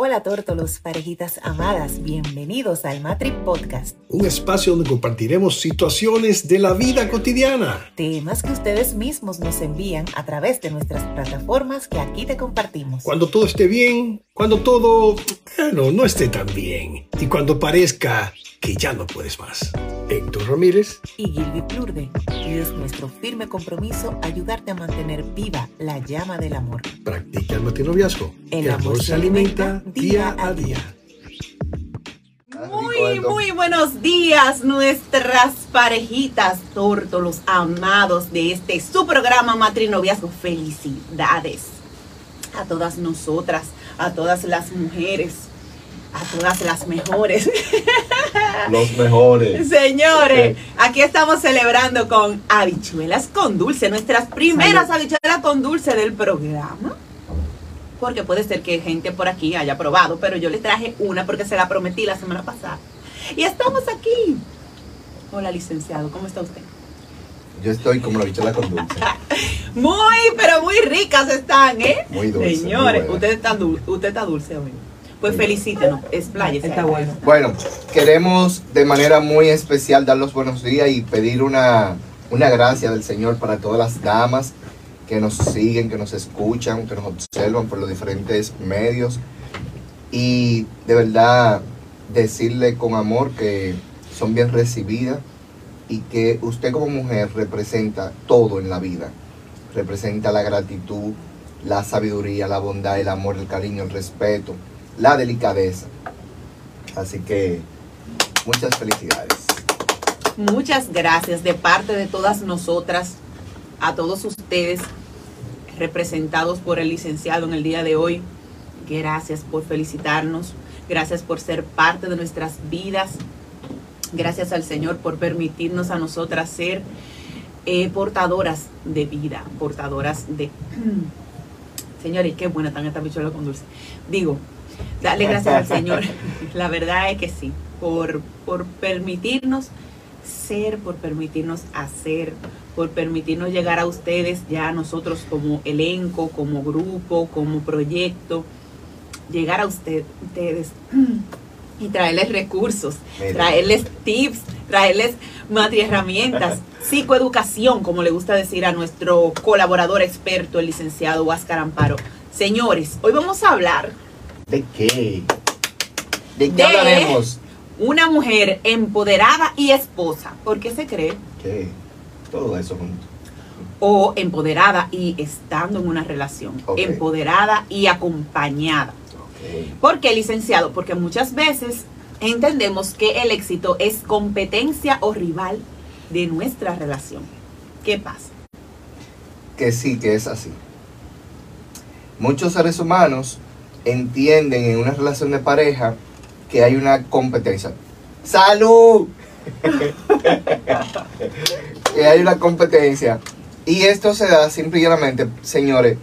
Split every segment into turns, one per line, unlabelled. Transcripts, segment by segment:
Hola tórtolos, parejitas amadas, bienvenidos al Matri Podcast.
Un espacio donde compartiremos situaciones de la vida cotidiana.
Temas que ustedes mismos nos envían a través de nuestras plataformas que aquí te compartimos.
Cuando todo esté bien, cuando todo, bueno, no esté tan bien. Y cuando parezca que ya no puedes más. Héctor Ramírez
y Gilby Plurde. Y es nuestro firme compromiso ayudarte a mantener viva la llama del amor.
Practica el matinoviazgo.
El, amor, se alimenta día a día. Muy, muy buenos días, nuestras parejitas tórtolos amados de este su programa Matrinoviazgo. Felicidades a todas nosotras, a todas las mujeres, a todas las mejores.
Los mejores.
Señores, aquí estamos celebrando con habichuelas con dulce, nuestras primeras habichuelas con dulce del programa. Porque puede ser que gente por aquí haya probado, pero yo le traje una porque se la prometí la semana pasada. Y estamos aquí. Hola, licenciado, ¿cómo está usted?
Yo estoy como la habichuela con dulce.
muy, pero muy ricas están, ¿eh?
Muy dulce.
Señores, usted, está dulce, usted está dulce hoy. Pues felicítenos, expláyese.
Está bueno.
Bueno, queremos de manera muy especial dar los buenos días y pedir una, una gracia del Señor para todas las damas que nos siguen, que nos escuchan, que nos observan por los diferentes medios. Y de verdad decirle con amor que son bien recibidas y que usted como mujer representa todo en la vida. Representa la gratitud, la sabiduría, la bondad, el amor, el cariño, el respeto, la delicadeza. Así que muchas felicidades.
Muchas gracias de parte de todas nosotras, a todos ustedes representados por el licenciado en el día de hoy. Gracias por felicitarnos, gracias por ser parte de nuestras vidas, gracias al Señor por permitirnos a nosotras ser eh, portadoras de vida, portadoras de... Señores, qué buena están estas bichuelas con dulce. Digo, Dale gracias al Señor. La verdad es que sí, por, por permitirnos ser, por permitirnos hacer, por permitirnos llegar a ustedes, ya nosotros como elenco, como grupo, como proyecto, llegar a usted, ustedes y traerles recursos, traerles tips, traerles herramientas, psicoeducación, como le gusta decir a nuestro colaborador experto, el licenciado Huáscar Amparo. Señores, hoy vamos a hablar
¿De qué? ¿De qué hablaremos?
Una mujer empoderada y esposa. ¿Por qué se cree?
¿Qué? Todo eso junto.
O empoderada y estando en una relación. Empoderada y acompañada. ¿Por qué, licenciado? Porque muchas veces entendemos que el éxito es competencia o rival de nuestra relación. ¿Qué pasa?
Que sí, que es así. Muchos seres humanos entienden en una relación de pareja que hay una competencia. ¡Salud! que hay una competencia. Y esto se da simplemente, señores,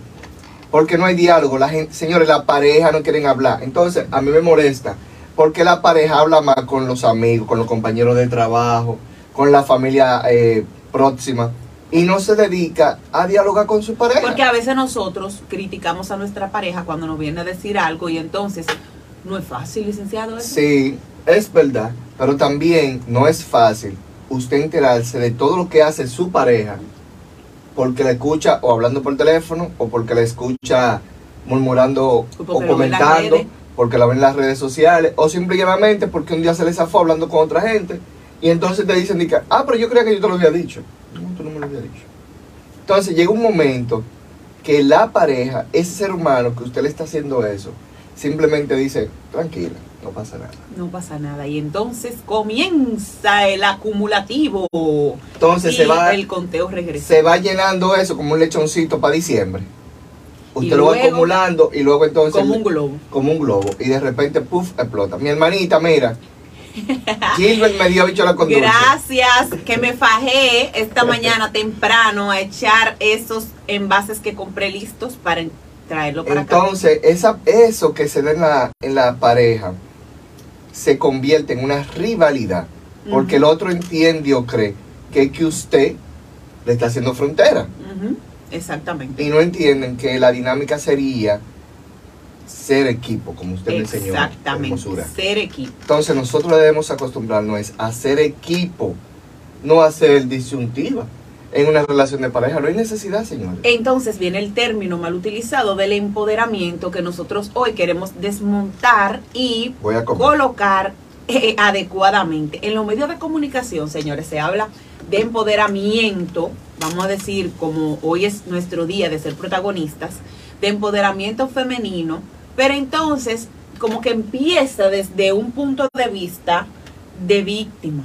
porque no hay diálogo. La señores, la pareja no quieren hablar. Entonces, a mí me molesta. Porque la pareja habla más con los amigos, con los compañeros de trabajo, con la familia eh, próxima y no se dedica a dialogar con su pareja.
Porque a veces nosotros criticamos a nuestra pareja cuando nos viene a decir algo y entonces no es fácil, licenciado.
Sí, es verdad, pero también no es fácil usted enterarse de todo lo que hace su pareja porque la escucha o hablando por teléfono o porque la escucha murmurando o, comentando, porque la ven en las redes sociales o simplemente porque un día se les zafó hablando con otra gente y entonces te dicen, ah, pero yo creía que yo te lo había dicho. Entonces llega un momento que la pareja, ese ser humano que usted le está haciendo eso, simplemente dice, tranquila, no pasa nada.
No pasa nada. Y entonces comienza el acumulativo.
Entonces se va.
El conteo regresa.
Se va llenando eso como un lechoncito para diciembre. Usted lo va acumulando y luego entonces.
Como un globo.
Como un globo. Y de repente, puff, explota. Mi hermanita, mira, Gilbert me dio bicho la con
Gracias, que me fajé esta mañana temprano a echar esos envases que compré listos para traerlo para
Entonces, esa, eso que se da en la, en la pareja se convierte en una rivalidad. Porque el otro entiende o cree que, que usted le está haciendo frontera.
Exactamente.
Y no entienden que la dinámica sería ser equipo, como usted me enseñó.
Exactamente, ser equipo.
Entonces nosotros debemos acostumbrarnos es a ser equipo, no a ser disyuntiva. En una relación de pareja no hay necesidad, señores.
Entonces viene el término mal utilizado del empoderamiento que nosotros hoy queremos desmontar y
Voy a comer.
colocar eh, adecuadamente. En los medios de comunicación, señores, se habla de empoderamiento, vamos a decir, como hoy es nuestro día de ser protagonistas, de empoderamiento femenino, pero entonces como que empieza desde un punto de vista de víctima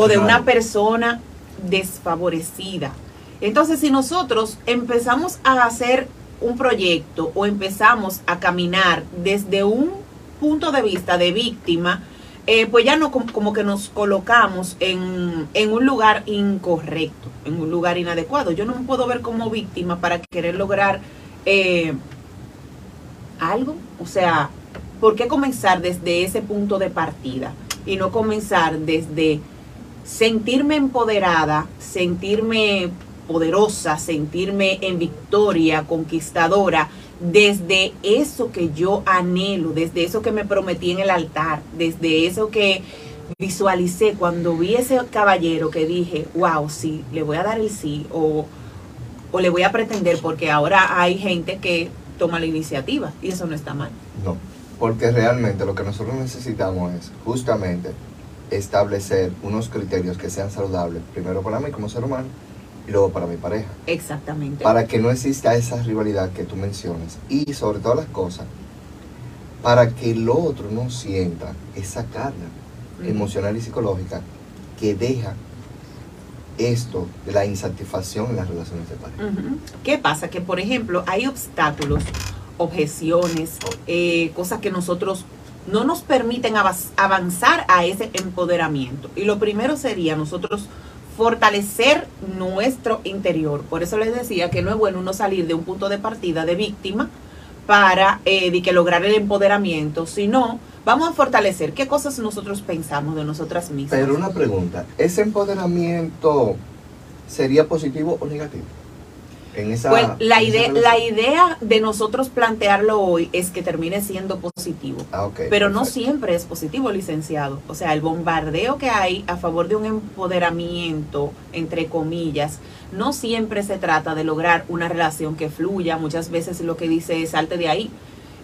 o de una persona desfavorecida. Entonces, si nosotros empezamos a hacer un proyecto o empezamos a caminar desde un punto de vista de víctima, eh, pues ya no com- como que nos colocamos en, en un lugar incorrecto, en un lugar inadecuado. Yo no me puedo ver como víctima para querer lograr eh, algo. O sea, ¿por qué comenzar desde ese punto de partida y no comenzar desde sentirme empoderada, sentirme poderosa, sentirme en victoria, conquistadora, desde eso que yo anhelo, desde eso que me prometí en el altar, desde eso que visualicé cuando vi ese caballero que dije, wow, sí, le voy a dar el sí o, o le voy a pretender porque ahora hay gente que toma la iniciativa y eso no está mal.
No, porque realmente lo que nosotros necesitamos es justamente establecer unos criterios que sean saludables, primero para mí como ser humano y luego para mi pareja,
Exactamente.
para que no exista esa rivalidad que tú mencionas y sobre todas las cosas, para que el otro no sienta esa carga emocional y psicológica que deja esto de la insatisfacción en las relaciones de pareja.
¿Qué pasa? Que, por ejemplo, hay obstáculos, objeciones, eh, cosas que nosotros no nos permiten avanzar a ese empoderamiento. Y lo primero sería nosotros fortalecer nuestro interior. Por eso les decía que no es bueno uno salir de un punto de partida de víctima para eh, de que lograr el empoderamiento, sino vamos a fortalecer qué cosas nosotros pensamos de nosotras mismas.
Pero una pregunta, ¿ese empoderamiento sería positivo o negativo? En esa,
Pues la
en
idea, la idea de nosotros plantearlo hoy es que termine siendo positivo.
Ah,
Pero no siempre es positivo, licenciado. O sea, el bombardeo que hay a favor de un empoderamiento, entre comillas, no siempre se trata de lograr una relación que fluya. Muchas veces lo que dice es salte de ahí.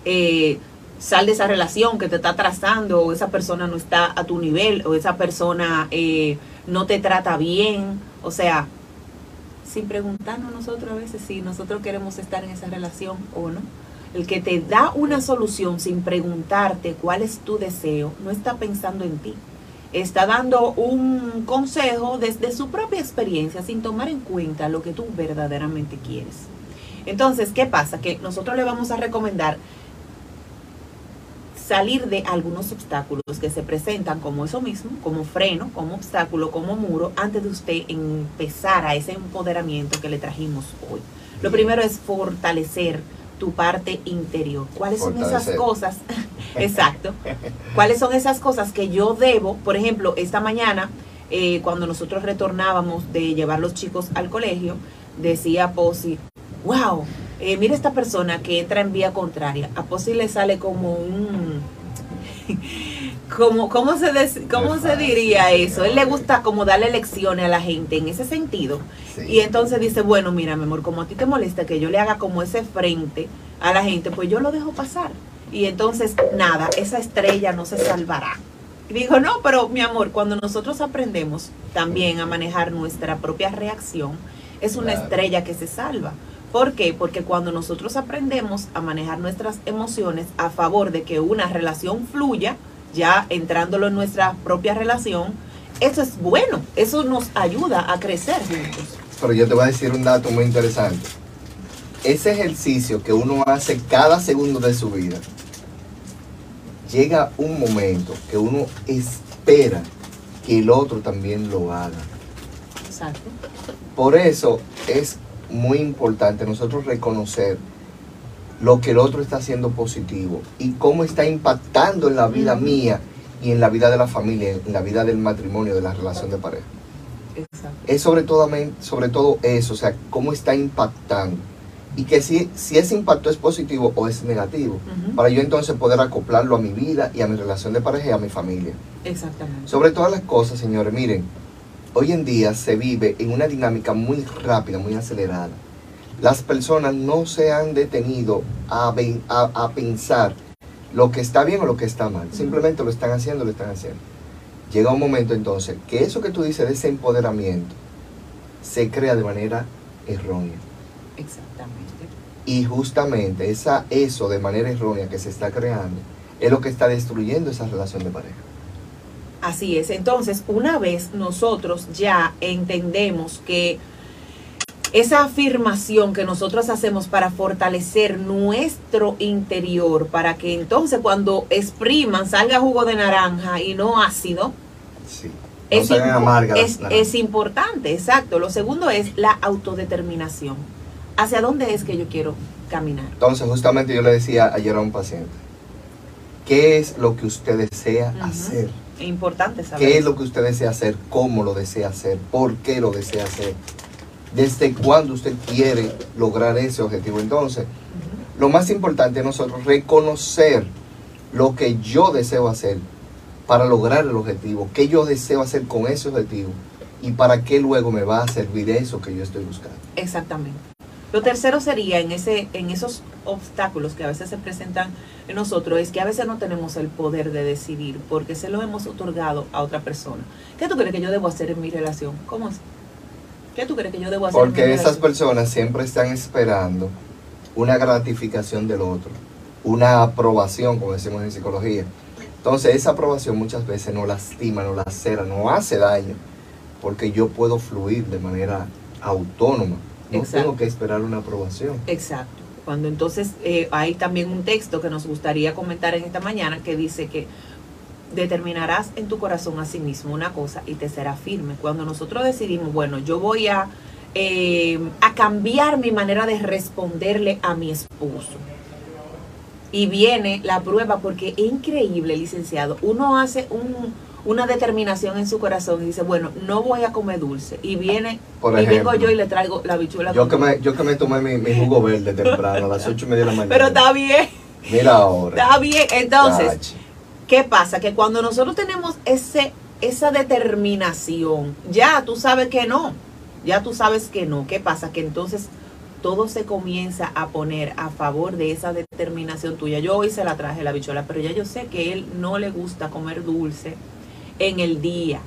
Eh, sal de esa relación que te está trazando, o esa persona no está a tu nivel, o esa persona eh, no te trata bien. O sea, sin preguntarnos nosotros a veces si nosotros queremos estar en esa relación o no. El que te da una solución sin preguntarte cuál es tu deseo, no está pensando en ti. Está dando un consejo desde su propia experiencia sin tomar en cuenta lo que tú verdaderamente quieres. Entonces, ¿qué pasa? Que nosotros le vamos a recomendar salir de algunos obstáculos que se presentan como eso mismo, como freno, como obstáculo, como muro, antes de usted empezar a ese empoderamiento que le trajimos hoy. Lo primero es fortalecer tu parte interior. ¿Cuáles son esas cosas? Exacto. ¿Cuáles son esas cosas que yo debo? Por ejemplo, esta mañana, eh, cuando nosotros retornábamos de llevar los chicos al colegio, decía Posi, wow, eh, mira esta persona que entra en vía contraria. A Posi le sale como un... Como, ¿Cómo, se, cómo se diría eso? Él le gusta como darle lecciones a la gente en ese sentido.
Sí.
Y entonces dice, bueno, mira, mi amor, como a ti te molesta que yo le haga como ese frente a la gente, pues yo lo dejo pasar. Y entonces, nada, esa estrella no se salvará. Y digo, no, pero mi amor, cuando nosotros aprendemos también a manejar nuestra propia reacción, es una
Claro.
estrella que se salva. ¿Por qué? Porque cuando nosotros aprendemos a manejar nuestras emociones a favor de que una relación fluya, ya entrándolo en nuestra propia relación, eso es bueno, eso nos ayuda a crecer juntos.
Pero yo te voy a decir un dato muy interesante. Ese ejercicio que uno hace cada segundo de su vida, llega un momento que uno espera que el otro también lo haga.
Exacto.
Por eso es muy importante nosotros reconocer lo que el otro está haciendo positivo y cómo está impactando en la vida mía y en la vida de la familia, en la vida del matrimonio, de la relación de pareja.
Exacto.
Es sobre todo, sobre todo eso, o sea, cómo está impactando. y que si, si ese impacto es positivo o es negativo, para yo entonces poder acoplarlo a mi vida y a mi relación de pareja y a mi familia.
Exactamente.
Sobre todas las cosas, señores, miren, hoy en día se vive en una dinámica muy rápida, muy acelerada. Las personas no se han detenido a, ven- a- a pensar lo que está bien o lo que está mal. Simplemente lo están haciendo, lo están haciendo. Llega un momento entonces que eso que tú dices de ese empoderamiento se crea de manera errónea.
Exactamente.
Y justamente esa, eso de manera errónea que se está creando es lo que está destruyendo esa relación de pareja.
Así es. Entonces, una vez nosotros ya entendemos que esa afirmación que nosotros hacemos para fortalecer nuestro interior, para que entonces cuando expriman salga jugo de naranja y no ácido,
Sí. No
es, impo- es, importante, exacto. Lo segundo es la autodeterminación. ¿Hacia dónde es que yo quiero caminar?
Entonces, justamente yo le decía ayer a un paciente, ¿qué es lo que usted desea hacer?
Importante saber.
¿Qué es lo que usted desea hacer? ¿Cómo lo desea hacer? ¿Por qué lo desea hacer? ¿Desde cuándo usted quiere lograr ese objetivo? Entonces, lo más importante es nosotros reconocer lo que yo deseo hacer para lograr el objetivo, qué yo deseo hacer con ese objetivo y para qué luego me va a servir eso que yo estoy buscando.
Exactamente. Lo tercero sería en ese, en esos obstáculos que a veces se presentan en nosotros, es que a veces no tenemos el poder de decidir porque se lo hemos otorgado a otra persona. ¿Qué tú crees que yo debo hacer en mi relación? ¿Cómo así? ¿Qué tú crees que yo debo hacer en mi
Porque esas
relación?
personas siempre están esperando una gratificación del otro, una aprobación, como decimos en psicología. Entonces esa aprobación muchas veces no lastima, no lacera, no hace daño, porque yo puedo fluir de manera autónoma. No
Exacto.
tengo que esperar una aprobación.
Exacto. Cuando entonces eh, hay también un texto que nos gustaría comentar en esta mañana que dice que determinarás en tu corazón a sí mismo una cosa y te será firme. Cuando nosotros decidimos, bueno, yo voy a, eh, a cambiar mi manera de responderle a mi esposo. Y viene la prueba porque es increíble, licenciado. Uno hace un, una determinación en su corazón y dice, bueno, no voy a comer dulce. Y viene,
Por
y vengo yo y le traigo la bichuela.
Yo que me, yo que me tomé mi, mi jugo verde temprano, a las ocho y media de la mañana.
Pero está bien,
Mira ahora.
está bien. Entonces,
Tache.
¿qué pasa? Que cuando nosotros tenemos ese, esa determinación, ya tú sabes que no, ya tú sabes que no. ¿Qué pasa? Que entonces todo se comienza a poner a favor de esa determinación tuya. Yo hoy se la traje la bichola, pero ya yo sé que él no le gusta comer dulce en el día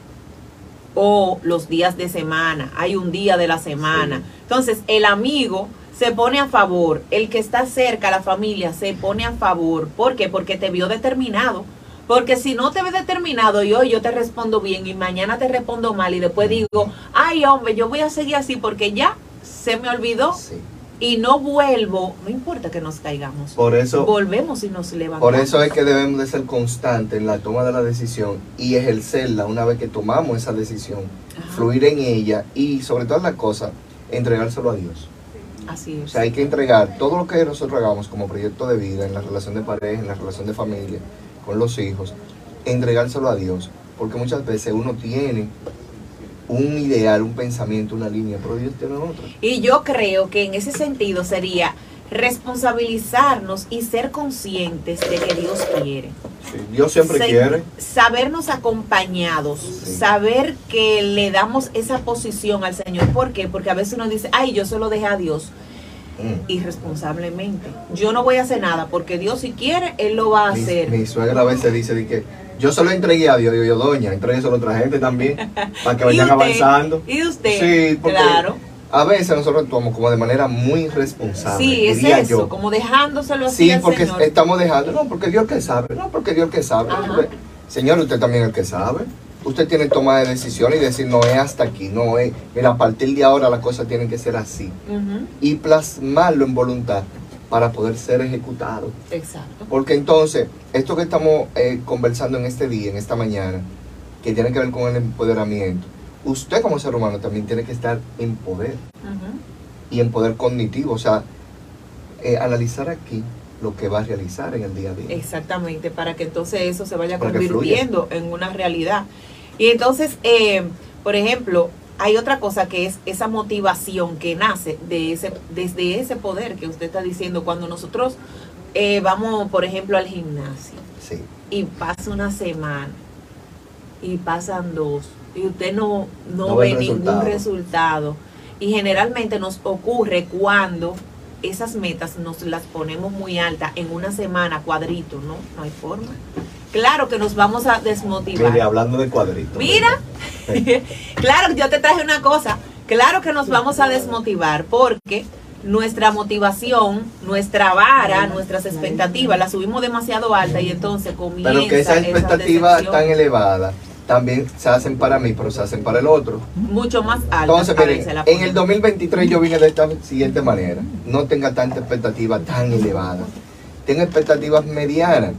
o los días de semana. Hay un día de la semana.
Sí.
Entonces, el amigo se pone a favor, el que está cerca, la familia, se pone a favor. ¿Por qué? Porque te vio determinado. Porque si no te ves determinado y hoy yo te respondo bien y mañana te respondo mal y después digo, ay hombre, yo voy a seguir así porque ya se me olvidó
Sí.
Y no vuelvo, no importa que nos caigamos.
Por eso,
Volvemos y nos levantamos.
Por eso es que debemos de ser constantes en la toma de la decisión y ejercerla una vez que tomamos esa decisión,
Ajá.
fluir en ella y sobre todas las cosas, entregárselo a Dios.
Así
O
es.
sea, hay que entregar todo lo que nosotros hagamos como proyecto de vida, en la relación de pareja, en la relación de familia, con los hijos, entregárselo a Dios. Porque muchas veces uno tiene un ideal, un pensamiento, una línea, pero Dios tiene otra.
Y yo creo que en ese sentido sería responsabilizarnos y ser conscientes de que Dios quiere.
Sí, Dios siempre
Se-
quiere.
Sabernos acompañados,
Sí.
saber que le damos esa posición al Señor. ¿Por qué? Porque a veces uno dice, ay, yo se lo dejé a Dios
Mm.
irresponsablemente. Yo no voy a hacer nada porque Dios si quiere, Él lo va a
Mi,
hacer.
mi suegra a veces dice de que yo se lo entregué a Dios, digo yo, doña, entrégueselo a otra gente también, para que
¿Y
vayan
usted?
avanzando.
¿Y usted?
Sí, porque
claro.
a veces nosotros actuamos como de manera muy irresponsable.
Sí, es
diría
eso,
yo.
como dejándoselo así
Sí,
al
porque
Señor.
estamos dejando, no, porque Dios que sabe, no, porque Dios que sabe. Porque, Señor, usted también es el que sabe. Usted tiene toma de decisión y decir, no es hasta aquí, no es, mira, a partir de ahora las cosas tienen que ser así. Y plasmarlo en voluntad para poder ser ejecutado.
Exacto.
Porque entonces, esto que estamos eh, conversando en este día, en esta mañana, que tiene que ver con el empoderamiento, usted como ser humano también tiene que estar en poder y en poder cognitivo, o sea, eh, analizar aquí lo que va a realizar en el día a día.
Exactamente, para que entonces eso se vaya
Para
convirtiendo en una realidad. Y entonces, eh, por ejemplo, hay otra cosa que es esa motivación que nace de ese, desde ese poder que usted está diciendo cuando nosotros eh, vamos, por ejemplo, al gimnasio
Sí.
y pasa una semana y pasan dos y usted no, no,
No
ve ningún
resultado.
resultado. Y generalmente nos ocurre cuando esas metas nos las ponemos muy altas en una semana, cuadrito, ¿no? No hay forma. Claro que nos vamos a desmotivar.
Mire, hablando de cuadritos.
Mira, claro, yo te traje una cosa. Claro que nos vamos a desmotivar porque nuestra motivación, nuestra vara, nuestras expectativas las subimos demasiado alta y entonces comienza
Pero que esa
esa
expectativa
decepción
tan elevada también se hacen para mí, pero se hacen para el otro.
mucho más alta.
Entonces, miren,
la
en el 2023 yo vine de esta siguiente manera. No tenga tanta expectativa tan elevada. Tenga expectativas medianas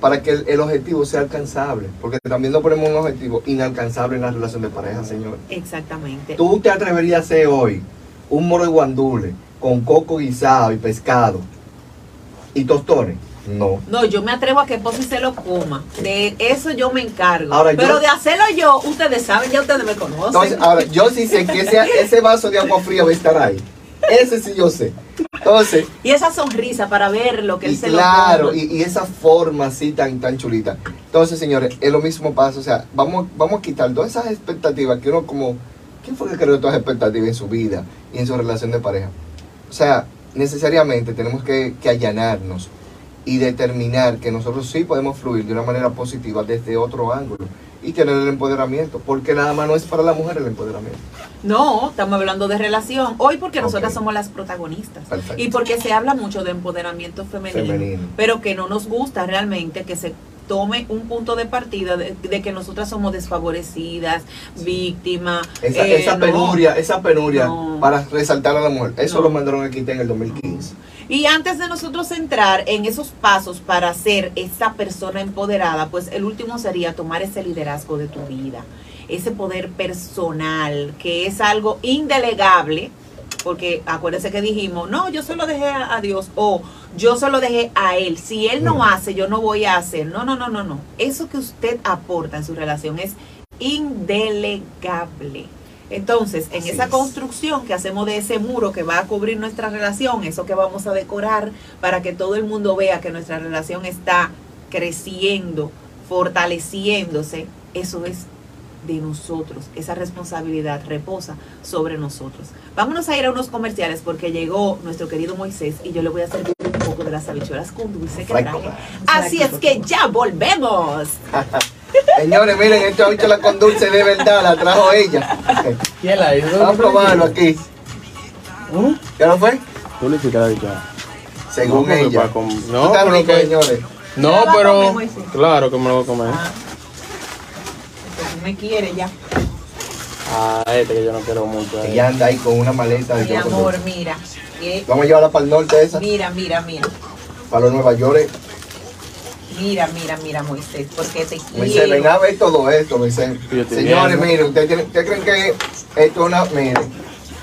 para que el, el objetivo sea alcanzable. Porque también no ponemos un objetivo inalcanzable en la relación de pareja, señor.
Exactamente.
¿Tú te atreverías a hacer hoy un moro de guandule con coco guisado y pescado y tostones? No.
No, yo me atrevo a que Posi se lo coma. De eso yo me encargo.
Ahora, yo-
Pero de hacerlo yo, ustedes saben, ya ustedes me conocen.
Entonces, ahora, yo sí sé que ese, ese vaso de agua fría va a estar ahí. Ese sí yo sé. Entonces,
y esa sonrisa para ver lo que él se
claro,
lo
y, y esa forma así tan, tan chulita. Entonces, señores, es lo mismo pasa. O sea, vamos, vamos a quitar todas esas expectativas que uno como... ¿Quién fue que creó todas esas expectativas en su vida y en su relación de pareja? O sea, necesariamente tenemos que, que allanarnos y determinar que nosotros sí podemos fluir de una manera positiva desde otro ángulo y tener el empoderamiento, porque nada más no es para la mujer el empoderamiento.
No, estamos hablando de relación. Hoy porque nosotras somos las protagonistas.
Perfecto.
Y porque se habla mucho de empoderamiento femenino,
Femenino.
pero que no nos gusta realmente que se tome un punto de partida de, de que nosotras somos desfavorecidas, víctimas.
Esa,
eh,
esa
no.
penuria, esa penuria
No.
para resaltar a la mujer, eso
No.
lo mandaron a quitar en el 2015.
Y antes de nosotros entrar en esos pasos para ser esa persona empoderada, pues el último sería tomar ese liderazgo de tu vida, ese poder personal, que es algo indelegable, porque acuérdense que dijimos, no, yo se lo dejé a, a Dios o yo se lo dejé a Él. Si Él no hace, yo no voy a hacer. No, no, no, no, no. Eso que usted aporta en su relación es indelegable. Entonces, en
Así
esa
es.
construcción que hacemos de ese muro que va a cubrir nuestra relación, eso que vamos a decorar para que todo el mundo vea que nuestra relación está creciendo, fortaleciéndose, eso es de nosotros. Esa responsabilidad reposa sobre nosotros. Vámonos a ir a unos comerciales porque llegó nuestro querido Moisés y yo le voy a servir un poco de las habichuelas con dulce que traje. Así es que ya volvemos.
Señores, miren, esta la con dulce de verdad, la trajo ella.
¿Quién la hizo?
Vamos a probarlo aquí. ¿Qué no fue?
Tú le hiciste la bicha.
Según ella.
no,
está
pero
señores.
No,
¿Te la vas a comer,
pero. Claro que me lo voy a comer.
Me quiere ya.
Ah, este que yo no quiero mucho. eh.
Ella anda ahí con una maleta de
Mi
chocolate.
amor, mira. Eh,
Vamos a llevarla para el norte esa,
Mira, mira, mira.
para los Nueva York.
Mira, mira, mira, Moisés, porque te
Me dice, ven
quiero.
a ver todo esto, me dice.
Yo estoy
Señores,
viendo.
miren, ¿ustedes, tienen- ustedes creen que esto es una... Miren,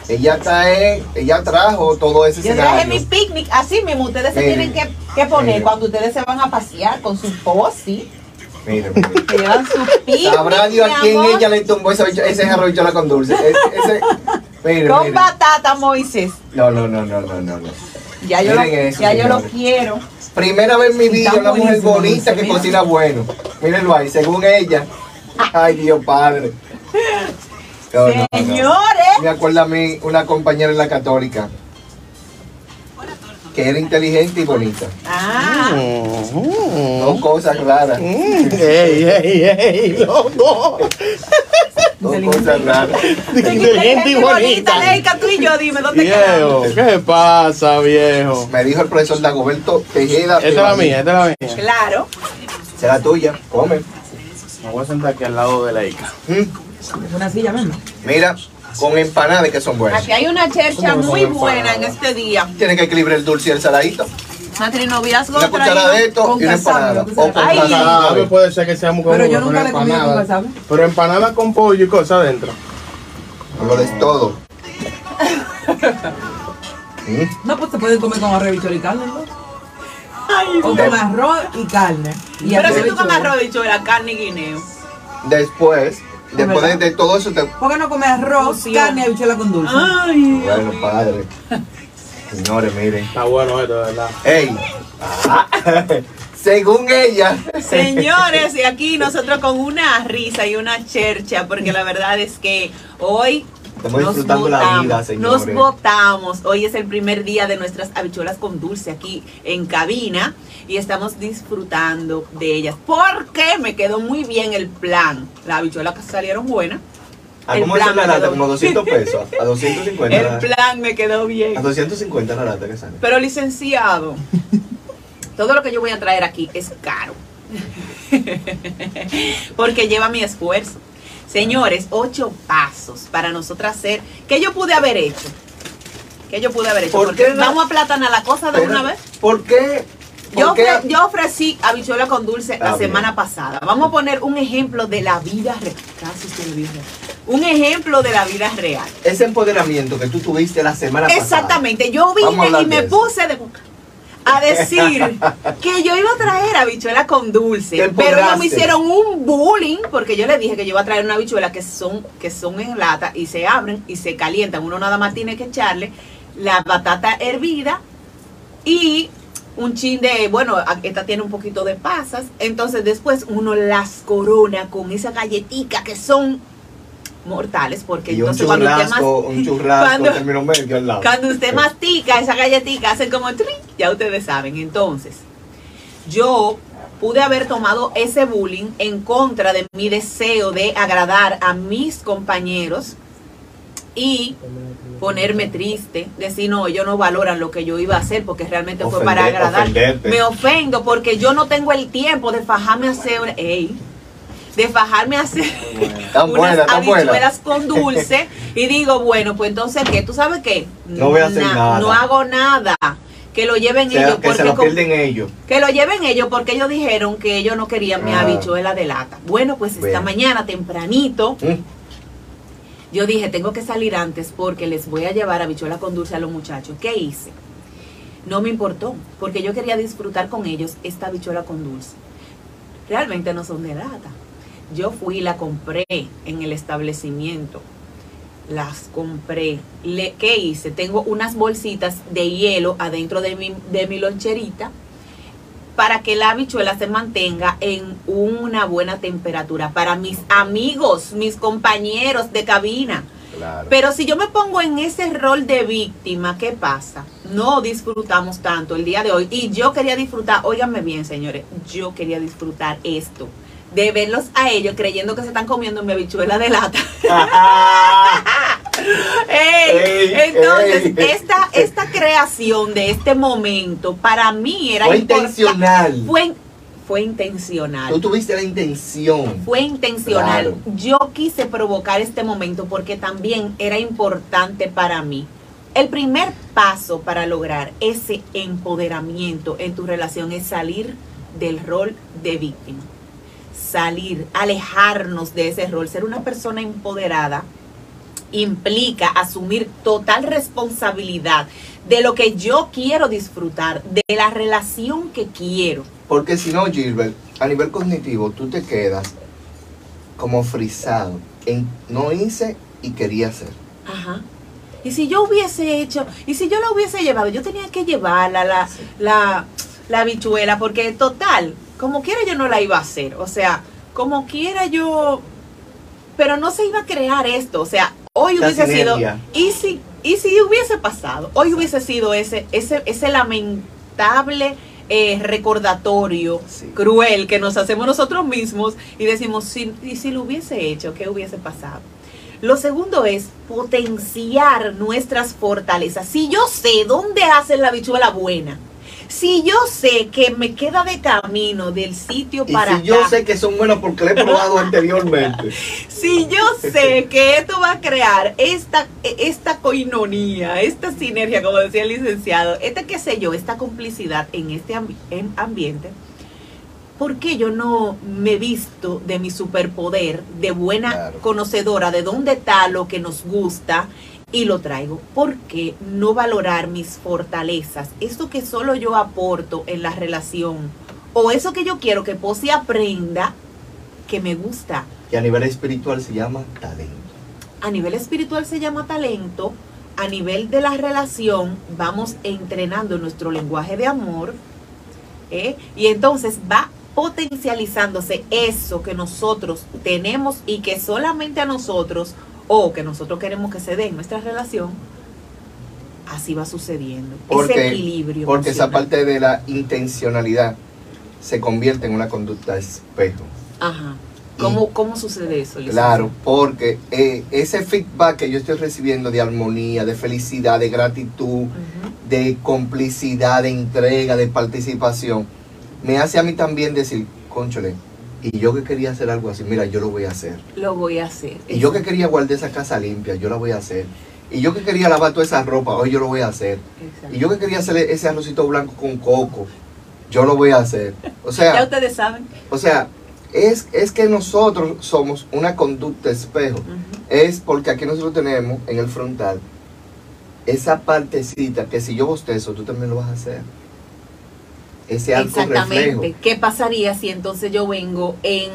ella está en... Ella trajo todo ese
Yo traje
escenario.
mi picnic, así mismo ustedes se tienen que, que poner cuando ustedes se van a pasear con su posi,
Miren, miren.
que llevan su picnic.
Sabrá Dios a quién ella le tumbó ese, ese jarro de bichola con dulce. Ese, ese- miren,
Con
miren.
batata, Moisés.
No, no, no, no, no, no.
Ya yo, lo,
Miren eso,
ya yo lo quiero.
Primera vez en mi vida una mujer bonita que
mira.
cocina bueno. Mírenlo ahí, según ella. Ay, Dios padre. No, no, no.
Señores.
Me acuerda a mí una compañera en la católica que era inteligente y bonita.
Ah,
Mm,
Dos cosas raras.
mm. Ey, ey, ey, loco.
Dos cosas raras.
Inteligente y bonita.
Leica, tú y yo, dime dónde
Viejo,
quedamos.
¿qué pasa, viejo?
Me dijo el profesor Dagoberto Tejeda.
Esta es la mía, esta es la mía.
Claro.
Será tuya. Come.
Me voy a sentar aquí al lado de la Ica.
Mm.
Una silla mismo.
Mira, con empanadas que son buenas.
Aquí hay una chercha
¿Cómo
muy
con
buena en este día.
Tiene que equilibrar el dulce y el saladito.
Matrinoviazgo
Una cuchara de esto y una empanada. O con
Ay.
casabe.
Puede ser que sea muy
Pero yo
con
nunca le comido con
empanada.
casabe.
Pero empanada con pollo y cosas adentro.
Lo des todo. Mm.
No, pues se pueden comer con arroz, y carne, ¿no?
Ay,
O con arroz y carne. Y
Pero si
y
tú comes
bichuela.
arroz, bichuela, carne y guineo.
Después Después de, todo eso te...
¿Por qué no comes arroz, carne y habichuela con dulce?
Ay,
Bueno, padre. Señores, miren.
Está bueno esto, de verdad.
¡Ey! Ah, según ella.
Señores, y aquí nosotros con una risa y una chercha, porque la verdad es que hoy
Estamos disfrutando la
botamos,
vida, señores.
Nos votamos. Hoy es el primer día de nuestras habichuelas con dulce aquí en cabina y estamos disfrutando de ellas. Porque me quedó muy bien el plan. Las habichuelas que salieron buenas.
¿A
El
cómo es la lata? Como 200 pesos. A 250.
El
la-
plan me quedó bien.
A 250 la lata que sale.
Pero licenciado, todo lo que yo voy a traer aquí es caro. Porque lleva mi esfuerzo. Señores, ocho pasos para nosotros hacer. ¿Qué yo pude haber hecho? ¿Qué yo pude haber hecho?
¿Por
Porque
qué no?
vamos a platanar la cosa de
Pero,
una vez.
¿Por qué?
Yo,
¿Por qué?
ofre- yo ofrecí habichuela con dulce la
bien.
semana pasada. Vamos a poner un ejemplo de la vida real. Un ejemplo de la vida real.
Ese empoderamiento que tú tuviste la semana pasada.
Exactamente, yo vine y me puse de a decir que yo iba a traer habichuela con dulce, pero ellos me hicieron un bullying porque yo les dije que yo iba a traer una habichuela que son que son en lata y se abren y se calientan. Uno nada más tiene que echarle la batata hervida y un chin de, bueno, esta tiene un poquito de pasas, entonces después uno las corona con esa galletica que son mortales porque
Y un
entonces cuando usted
churrasco, un churrasco
cuando-
término medio al lado.
cuando usted mastica esa galletita, hacen como trin, ya ustedes saben. Entonces, yo pude haber tomado ese bullying en contra de mi deseo de agradar a mis compañeros y ponerme triste, decir, no, ellos no valoran lo que yo iba a hacer porque realmente fue para agradar.
ofenderte.
Me ofendo porque yo no tengo el tiempo de fajarme a hacer, de fajarme a hacer
Tan
unas
buena,
habichuelas con dulce y digo, bueno, pues entonces, ¿qué? ¿Tú sabes qué?
No voy a hacer nada.
No hago nada. Que lo lleven
O sea,
ellos.
que se
porque
lo
con-
pierden ellos.
que lo lleven ellos porque ellos dijeron que ellos no querían mi
Ah.
habichuela de lata. Bueno, pues esta mañana tempranito
Mm.
yo dije, tengo que salir antes porque les voy a llevar habichuela con dulce a los muchachos. ¿Qué hice? No me importó, porque yo quería disfrutar con ellos esta habichuela con dulce. Realmente no son de lata. Yo fui y la compré en el establecimiento. Las compré. Le, ¿Qué hice? Tengo unas bolsitas de hielo adentro de mi, de mi loncherita para que la habichuela se mantenga en una buena temperatura para mis amigos, mis compañeros de cabina.
Claro.
Pero si yo me pongo en ese rol de víctima, ¿qué pasa? No disfrutamos tanto el día de hoy. Y yo quería disfrutar, óiganme bien, señores, yo quería disfrutar esto. De verlos a ellos creyendo que se están comiendo mi habichuela de lata. Ey,
Ey,
entonces,
ey.
Esta, esta creación de este momento para mí era
Fue intencional.
Fue, fue intencional.
Tú tuviste la intención.
Fue intencional.
Claro.
Yo quise provocar este momento porque también era importante para mí. El primer paso para lograr ese empoderamiento en tu relación es salir del rol de víctima. Salir, alejarnos de ese rol, ser una persona empoderada implica asumir total responsabilidad de lo que yo quiero disfrutar, de la relación que quiero.
Porque si no, Gilbert, a nivel cognitivo, tú te quedas como frisado en no hice y quería hacer.
Ajá. Y si yo hubiese hecho, y si yo la hubiese llevado, yo tenía que llevarla, la, la, la habichuela, porque total, como quiera yo no la iba a hacer. O sea, como quiera yo, pero no se iba a crear esto. O sea, hoy
La
hubiese sido, y si, y si hubiese pasado, hoy hubiese sido ese, ese, ese lamentable eh, recordatorio
Sí.
cruel que nos hacemos nosotros mismos y decimos, si, y si lo hubiese hecho, ¿qué hubiese pasado? Lo segundo es potenciar nuestras fortalezas. Si yo sé dónde hacen la habichuela buena, si yo sé que me queda de camino del sitio
Y
para
si yo sé que son buenos porque le he probado anteriormente.
si yo sé que esto va a crear esta, esta coinonía, esta sinergia, como decía el licenciado, esta qué sé yo, esta complicidad en este ambi- en ambiente, ¿por qué yo no me visto de mi superpoder, de buena
Claro.
conocedora de dónde está lo que nos gusta y lo traigo? ¿Por qué no valorar mis fortalezas? Esto que solo yo aporto en la relación o eso que yo quiero que Posi aprenda que me gusta.
Que a nivel espiritual se llama talento.
A nivel espiritual se llama talento. A nivel de la relación vamos entrenando nuestro lenguaje de amor. ¿eh? Y entonces va potencializándose eso que nosotros tenemos y que solamente a nosotros o que nosotros queremos que se dé en nuestra relación, así va sucediendo. Ese
Porque,
equilibrio.
porque esa parte de la intencionalidad se convierte en una conducta espejo.
Ajá. ¿Cómo, cómo sucede eso?
Claro, porque eh, ese feedback que yo estoy recibiendo de armonía, de felicidad, de gratitud, de complicidad, de entrega, de participación, me hace a mí también decir, conchole, y yo que quería hacer algo así, mira, yo lo voy a hacer.
Lo voy a hacer.
Y yo que quería guardar esa casa limpia, yo la voy a hacer. Y yo que quería lavar toda esa ropa, hoy yo lo voy a hacer.
Exacto.
Y yo que quería hacer ese arrocito blanco con coco, yo lo voy a hacer. O
Ya
sea,
ustedes saben.
o sea, es, es que nosotros somos una conducta espejo. Es porque aquí nosotros tenemos en el frontal esa partecita que si yo bostezo, tú también lo vas a hacer. Ese arco reflejo.
Exactamente. ¿Qué pasaría si entonces yo vengo en,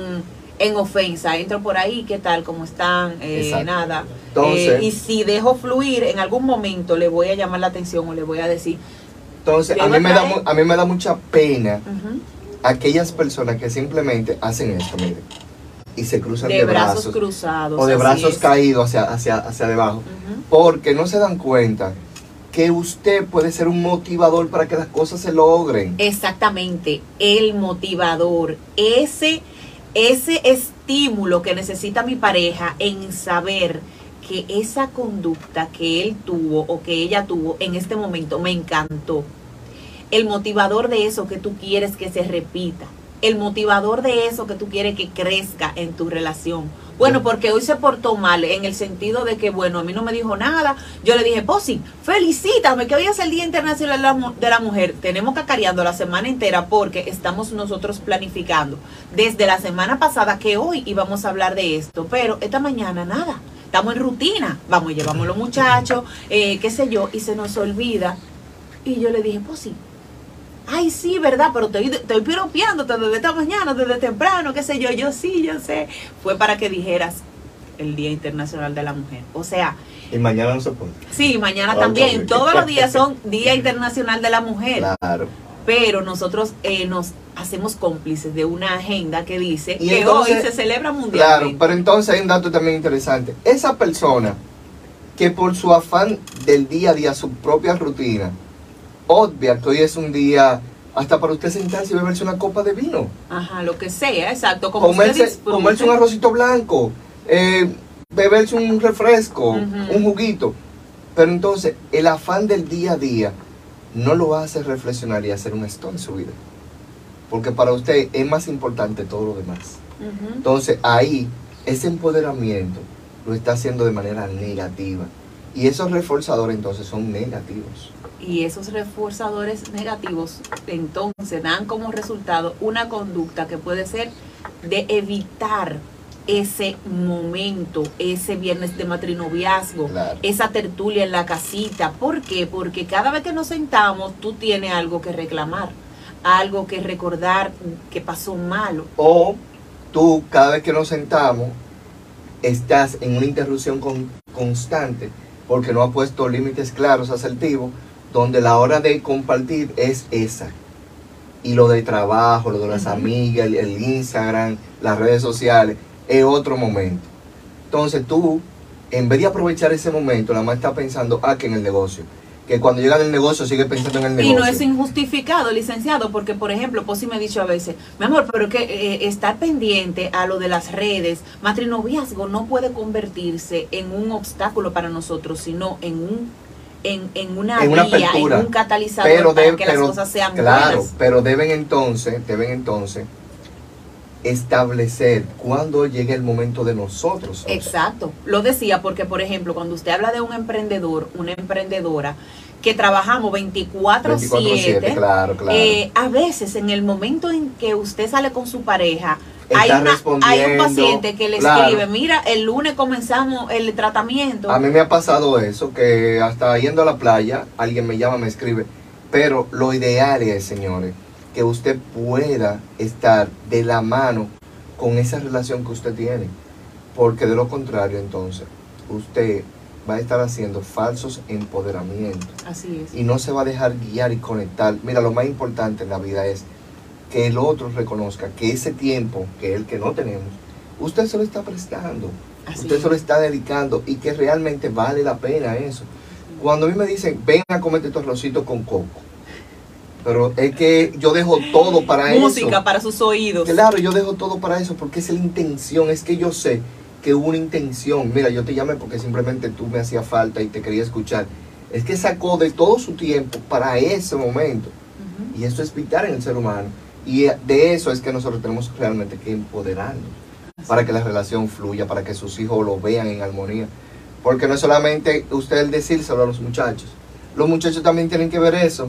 en ofensa? Entro por ahí, ¿qué tal? ¿Cómo están? Eh, nada.
Entonces-
Eh, y si dejo fluir, en algún momento le voy a llamar la atención o le voy a decir,
Entonces, a mí, me da, a mí me da mucha pena aquellas personas que simplemente hacen esto, mire, y se cruzan
de,
de,
brazos,
brazos,
cruzados.
o de brazos
es.
caídos hacia, hacia, hacia debajo, porque no se dan cuenta que usted puede ser un motivador para que las cosas se logren.
Exactamente, el motivador, ese, ese estímulo que necesita mi pareja en saber que esa conducta que él tuvo o que ella tuvo en este momento me encantó. El motivador de eso que tú quieres que se repita. El motivador de eso que tú quieres que crezca en tu relación. Bueno, porque hoy se portó mal en el sentido de que, bueno, a mí no me dijo nada. Yo le dije, Posi, felicítame que hoy es el Día Internacional de la, Mujer. Tenemos cacareando la semana entera porque estamos nosotros planificando desde la semana pasada que hoy íbamos a hablar de esto, pero esta mañana nada. Estamos en rutina. Vamos, llevamos los muchachos, eh, qué sé yo, y se nos olvida. Y yo le dije, Posi, Ay, sí, ¿verdad? Pero estoy, estoy piropeándote desde esta mañana, desde temprano, qué sé yo. Yo sí, yo sé. Fue para que dijeras el Día Internacional de la Mujer. O sea,
Y mañana no se puede.
sí, mañana también. Todos los días son Día Internacional de la Mujer.
Claro.
Pero nosotros eh, nos hacemos cómplices de una agenda que dice
Y
que
entonces-
hoy se celebra
Claro,
mundialmente.
pero entonces hay un dato también interesante. Esa persona que por su afán del día a día, su propia rutina, obvia que hoy es un día hasta para usted sentarse y beberse una copa de vino.
Ajá, lo que sea, exacto. Como
Comerse, comerse un arrocito blanco, eh, beberse un refresco, un juguito. Pero entonces el afán del día a día no lo hace reflexionar y hacer un stop en su vida. Porque para usted es más importante todo lo demás. Entonces ahí ese empoderamiento lo está haciendo de manera negativa. Y esos reforzadores entonces son negativos.
Y esos reforzadores negativos entonces dan como resultado una conducta que puede ser de evitar ese momento, ese viernes de matrinoviazgo,
Claro.
esa tertulia en la casita. ¿Por qué? Porque cada vez que nos sentamos tú tienes algo que reclamar, algo que recordar que pasó malo.
O tú cada vez que nos sentamos estás en una interrupción con- constante porque no has puesto límites claros, asertivos, donde la hora de compartir es esa. Y lo de trabajo, lo de las amigas, el, el Instagram, las redes sociales, es otro momento. Entonces tú, en vez de aprovechar ese momento, la más está pensando, ah, que en el negocio. Que cuando llega del negocio sigue pensando en el
Y
negocio.
no es injustificado, licenciado, porque por ejemplo, Posi me ha dicho a veces, mi amor, pero que eh, estar pendiente a lo de las redes, matrinoviazgo no puede convertirse en un obstáculo para nosotros, sino en un en, en una
En una
vía,
apertura.
en un catalizador
pero
para
de-
que
pero-
las cosas sean
claro,
buenas.
pero deben entonces, deben entonces establecer cuándo llegue el momento de nosotros.
Exacto, lo decía porque, por ejemplo, cuando usted habla de un emprendedor, una emprendedora, que trabajamos 24/7,
24/7, claro, claro.
eh, a veces en el momento en que usted sale con su pareja, hay, una- hay un paciente que le
claro.
escribe, mira, el lunes comenzamos el tratamiento.
A mí me ha pasado eso, que hasta yendo a la playa, alguien me llama, me escribe. Pero lo ideal es, señores, que usted pueda estar de la mano con esa relación que usted tiene. Porque de lo contrario, entonces, usted va a estar haciendo falsos empoderamientos
Así es.
y no se va a dejar guiar y conectar. Mira, lo más importante en la vida es que el otro reconozca que ese tiempo, que es el que no tenemos, usted se lo está prestando,
Así
usted
es.
se lo está dedicando y que realmente vale la pena eso. Cuando a mí me dicen, ven a comerte tu arrocito con coco, pero es que yo dejo todo para
Música
eso.
para sus oídos.
Claro, yo dejo todo para eso porque es la intención, es que yo sé que hubo una intención. Mira, yo te llamé porque simplemente tú me hacía falta y te quería escuchar. Es que sacó de todo su tiempo para ese momento. Y eso es vital en el ser humano. Y de eso es que nosotros tenemos realmente que empoderarnos para que la relación fluya, para que sus hijos lo vean en armonía. Porque no es solamente usted el decírselo a los muchachos. Los muchachos también tienen que ver eso.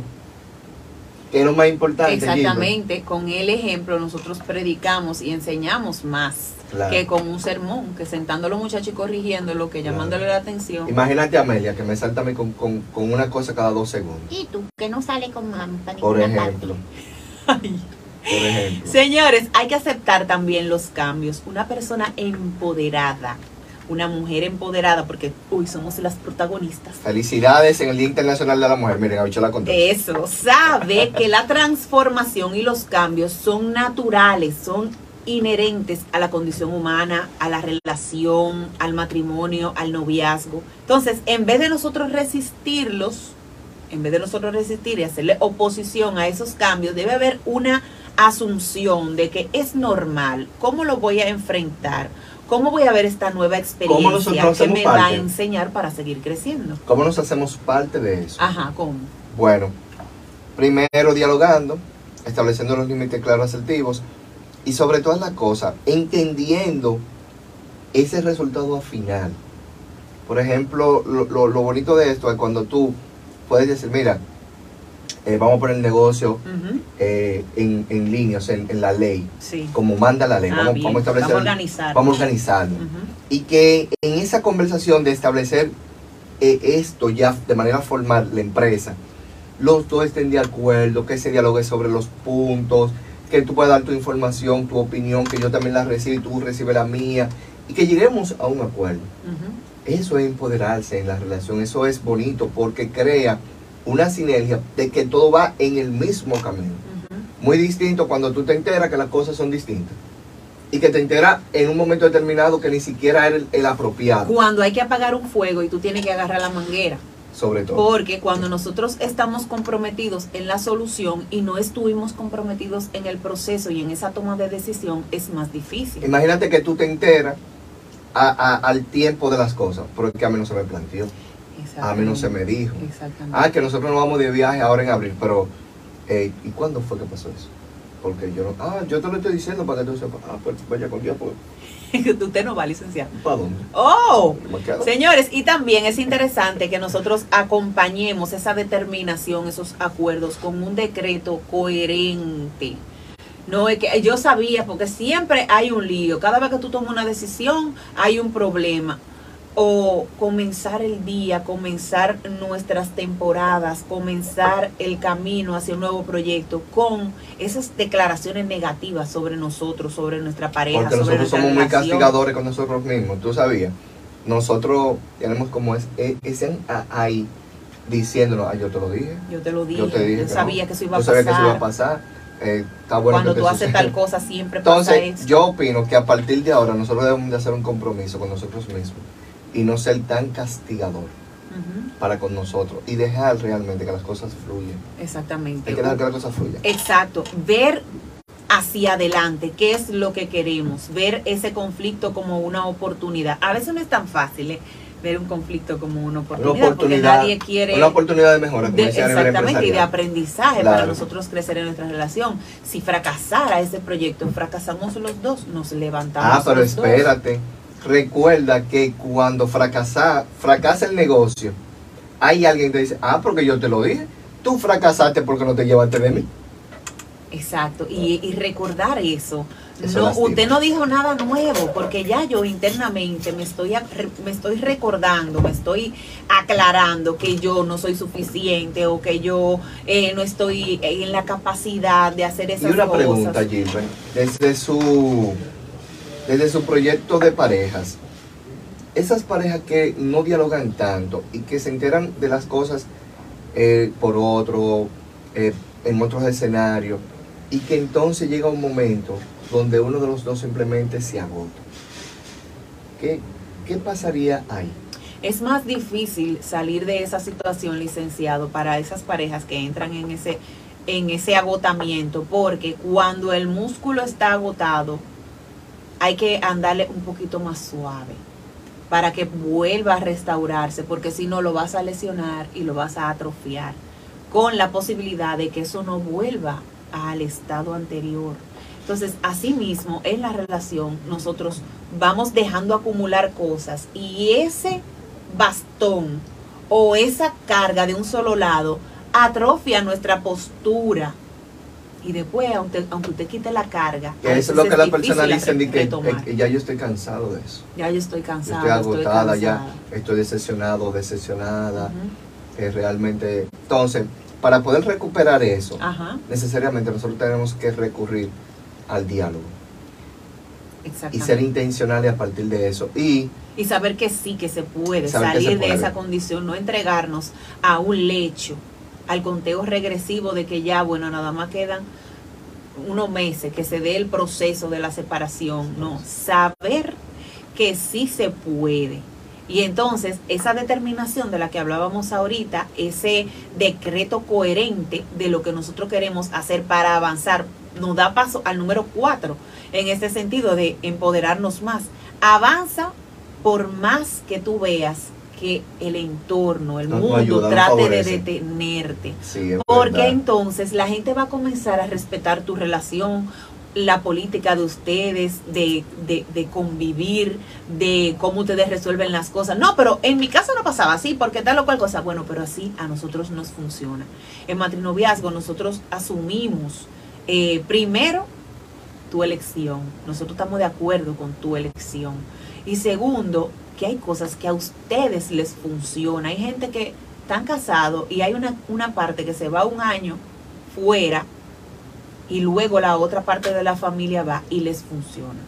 Que es lo más importante. Gilbert.
Exactamente, con el ejemplo nosotros predicamos y enseñamos más
Claro.
que con un sermón, que sentando a los muchachos y corrigiéndolo, que
Claro.
llamándole la atención.
Imagínate a Amelia que me salta a mí con, con- con una cosa cada dos segundos.
Y tú, que no sale con mami para
Por ejemplo.
Ay.
Por ejemplo.
Señores, hay que aceptar también los cambios. Una persona empoderada, una mujer empoderada, porque hoy somos las protagonistas.
Felicidades en el Día Internacional de la Mujer. Miren, a la contesta.
Eso, sabe que la transformación y los cambios son naturales, son inherentes a la condición humana, a la relación, al matrimonio, al noviazgo. Entonces, en vez de nosotros resistirlos, en vez de nosotros resistir y hacerle oposición a esos cambios, debe haber una asunción de que es normal. ¿Cómo lo voy a enfrentar? ¿Cómo voy a ver esta nueva experiencia que me va a enseñar para seguir creciendo?
¿Cómo nos hacemos parte de eso?
Ajá, ¿cómo?
Bueno, primero dialogando, estableciendo los límites claros asertivos y sobre todas las cosas, entendiendo ese resultado final. Por ejemplo, lo, lo- lo bonito de esto es cuando tú puedes decir, mira, eh, vamos a poner el negocio eh, en, en línea, o sea, en, en la ley,
Sí.
como manda la ley.
Ah,
vamos, vamos a establecer,
Vamos a organizar.
vamos a organizarlo. Y que en esa conversación de establecer eh, esto ya de manera formal, la empresa, los dos estén de acuerdo, que se dialogue sobre los puntos, que tú puedas dar tu información, tu opinión, que yo también la reciba y tú recibes la mía, y que lleguemos a un acuerdo. Eso es empoderarse en la relación, eso es bonito porque crea una sinergia de que todo va en el mismo camino. Muy distinto cuando tú te enteras que las cosas son distintas. Y que te enteras en un momento determinado que ni siquiera era el, el apropiado,
Cuando hay que apagar un fuego y tú tienes que agarrar la manguera.
sobre todo.
Porque cuando nosotros estamos comprometidos en la solución y no estuvimos comprometidos en el proceso y en esa toma de decisión, es más difícil.
Imagínate que tú te enteras a- a- al tiempo de las cosas, pero es que a mí no se me planteó, a mí no se me dijo.
Exactamente.
Ah, que nosotros nos vamos de viaje ahora en abril, pero eh, ¿y cuándo fue que pasó eso? Porque yo no, ah, yo te lo estoy diciendo para que tú sepas, ah, pues vaya con Dios, pues,
Usted no va, licenciado.
¿para dónde?
¡Oh! Señores, y también es interesante que nosotros acompañemos esa determinación, esos acuerdos con un decreto coherente. No es que yo sabía, porque siempre hay un lío. Cada vez que tú tomas una decisión, hay un problema. O comenzar el día, comenzar nuestras temporadas, comenzar el camino hacia un nuevo proyecto con esas declaraciones negativas sobre nosotros, sobre nuestra pareja,
Porque
sobre
nosotros somos muy castigadores con nosotros mismos, tú sabías. Nosotros tenemos como es, ese ahí diciéndonos, ah, yo te lo dije,
Yo te lo dije,
yo te dije.
yo
que
sabía
no.
que eso iba a
Yo sabía
pasar.
que eso iba a pasar. Eh, está bueno
Cuando
que
tú haces tal cosa siempre pasa
Entonces, yo opino que a partir de ahora nosotros debemos de hacer un compromiso con nosotros mismos y no ser tan castigador para con nosotros y dejar realmente que las cosas fluyan.
Exactamente.
Hay que dejar que las cosas fluyan.
Exacto. Ver hacia adelante qué es lo que queremos. Ver ese conflicto como una oportunidad. A veces no es tan fácil ¿eh? ver un conflicto como una
Una
oportunidad,
oportunidad,
porque nadie quiere...
una oportunidad de mejora, como
de-
decía a nivel
exactamente, y de aprendizaje para nosotros crecer en nuestra relación. Si fracasara ese proyecto, fracasamos los dos, nos levantamos.
Ah, pero
los dos.
Recuerda que cuando fracasa, fracasa el negocio, hay alguien que te dice, ah, porque yo te lo dije. Tú fracasaste porque no te llevaste de mí.
Exacto, y, y recordar eso.
Eso
no, usted no dijo nada nuevo, porque ya yo internamente me estoy, me estoy recordando, me estoy aclarando que yo no soy suficiente o que yo eh, no estoy en la capacidad de hacer
Y
esas
una
cosas.
pregunta, Gilbert. Desde su desde su proyecto de parejas, esas parejas que no dialogan tanto y que se enteran de las cosas eh, por otro, eh, en otros escenarios, y que entonces llega un momento donde uno de los dos simplemente se agota. ¿Qué, qué pasaría ahí?
Es más difícil salir de esa situación, licenciado, para esas parejas que entran en ese, en ese agotamiento, porque cuando el músculo está agotado, hay que andarle un poquito más suave para que vuelva a restaurarse, porque si no lo vas a lesionar y lo vas a atrofiar, con la posibilidad de que eso no vuelva al estado anterior. Entonces, asimismo, en la relación nosotros vamos dejando acumular cosas y ese bastón o esa carga de un solo lado atrofia nuestra postura. Y después, aunque, aunque usted quite la carga,
Que eso es lo que la persona dice, que, que ya yo estoy cansado de eso.
ya yo estoy
Yo
cansada.
estoy agotada ya, estoy decepcionado, decepcionada. Que realmente... Entonces, para poder recuperar eso, necesariamente nosotros tenemos que recurrir al diálogo y ser intencionales a partir de eso. Y
Y saber que sí, que se puede salir
se
de esa condición, no entregarnos a un lecho, al conteo regresivo de que ya, bueno, nada más quedan unos meses que se dé el proceso de la separación. No, saber que sí se puede. Y entonces esa determinación de la que hablábamos ahorita, ese decreto coherente de lo que nosotros queremos hacer para avanzar, nos da paso al número cuatro, en este sentido de empoderarnos más. Avanza por más que tú veas que el entorno, el
Nos
mundo
ayuda,
trate de detenerte.
sí,
Porque
verdad.
entonces la gente va a comenzar a respetar tu relación, la política de ustedes, de, de, de convivir, de cómo ustedes resuelven las cosas. No, pero en mi caso no pasaba así, porque tal o cual cosa. Bueno, pero así a nosotros nos funciona. En matrinoviazgo nosotros asumimos eh, primero tu elección. Nosotros estamos de acuerdo con tu elección. Y segundo, que hay cosas que a ustedes les funciona. Hay gente que están casados y hay una, una parte que se va un año fuera y luego la otra parte de la familia va y les funciona.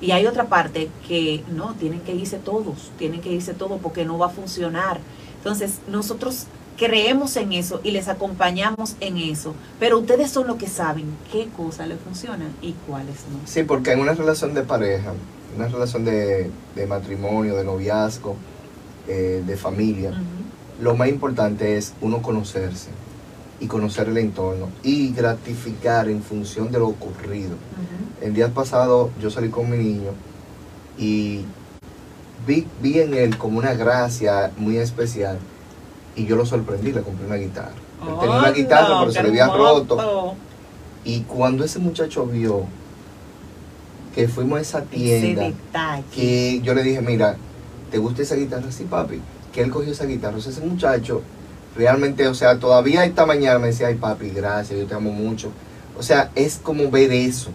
Y hay otra parte que no, tienen que irse todos, tienen que irse todos porque no va a funcionar. Entonces, nosotros creemos en eso y les acompañamos en eso, pero ustedes son los que saben qué cosas les funcionan y cuáles no.
Sí, porque en una relación de pareja, una relación de, de matrimonio, de noviazgo, eh, de familia, lo más importante es uno conocerse y conocer el entorno y gratificar en función de lo ocurrido.
Ujú.
El día pasado yo salí con mi niño y vi, vi en él como una gracia muy especial y yo lo sorprendí, le compré una guitarra. Él tenía una guitarra
no,
pero se le había roto. Y cuando ese muchacho vio que fuimos a esa tienda, que yo le dije, mira, ¿te gusta esa guitarra? Sí, papi. Que él cogió esa guitarra. O sea, ese muchacho realmente, o sea, todavía esta mañana me decía, ay, papi, gracias, yo te amo mucho. O sea, es como ver eso.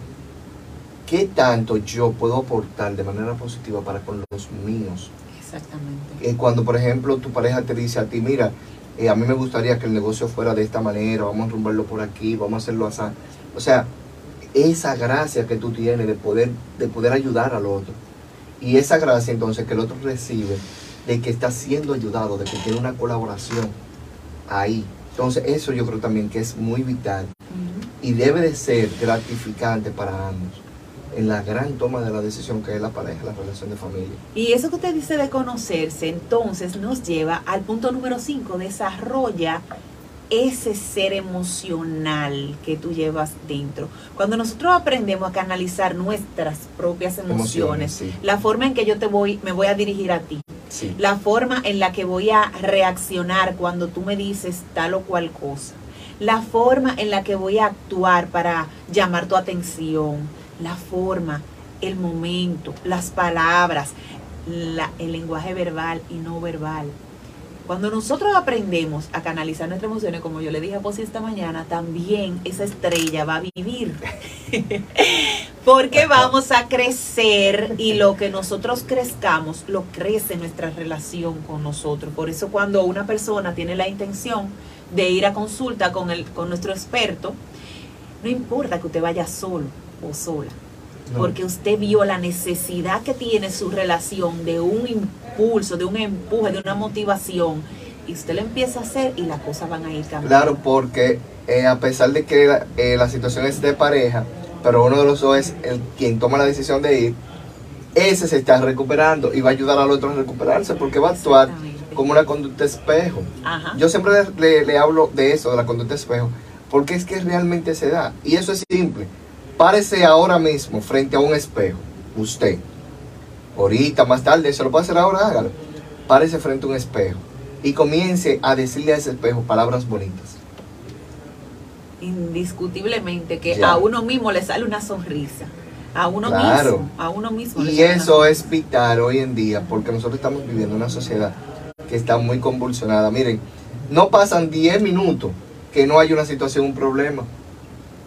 ¿Qué tanto yo puedo aportar de manera positiva para con los míos?
Exactamente.
Eh, cuando, por ejemplo, tu pareja te dice a ti, mira, eh, a mí me gustaría que el negocio fuera de esta manera, vamos a rumbarlo por aquí, vamos a hacerlo así. O sea, esa gracia que tú tienes de poder, de poder ayudar al otro. Y esa gracia entonces que el otro recibe de que está siendo ayudado, de que tiene una colaboración ahí. Entonces eso yo creo también que es muy vital y debe de ser gratificante para ambos en la gran toma de la decisión que es la pareja, la relación de familia.
Y eso que usted dice de conocerse, entonces nos lleva al punto número 5, desarrolla ese ser emocional que tú llevas dentro. Cuando nosotros aprendemos a canalizar nuestras propias emociones,
Emociones, sí.
la forma en que yo te voy, me voy a dirigir a ti,
Sí.
la forma en la que voy a reaccionar cuando tú me dices tal o cual cosa, la forma en la que voy a actuar para llamar tu atención, la forma, el momento, las palabras, la- el lenguaje verbal y no verbal. Cuando nosotros aprendemos a canalizar nuestras emociones, como yo le dije a Posi esta mañana, también esa estrella va a vivir. Porque vamos a crecer y lo que nosotros crezcamos, lo crece nuestra relación con nosotros. Por eso cuando una persona tiene la intención de ir a consulta con, el, con nuestro experto, no importa que usted vaya solo o sola.
No.
porque usted vio la necesidad que tiene su relación de un impulso, de un empuje, de una motivación, y usted lo empieza a hacer y las cosas van a ir cambiando.
Claro, porque eh, a pesar de que la, eh, la situación es de pareja, pero uno de los dos es el quien toma la decisión de ir, ese se está recuperando y va a ayudar al otro a recuperarse porque va a actuar como una conducta espejo.
Ajá.
Yo siempre le, le- le hablo de eso, de la conducta espejo, porque es que realmente se da. Y eso es simple. Párese ahora mismo frente a un espejo, usted. Ahorita, más tarde, se lo puede hacer ahora, hágalo. Párese frente a un espejo y comience a decirle a ese espejo palabras bonitas.
Indiscutiblemente que
Ya.
a uno mismo le sale una sonrisa. A uno
Claro.
mismo, a uno mismo.
Y eso es vital hoy en día, porque nosotros estamos viviendo una sociedad que está muy convulsionada. Miren, no pasan 10 minutos que no hay una situación, un problema,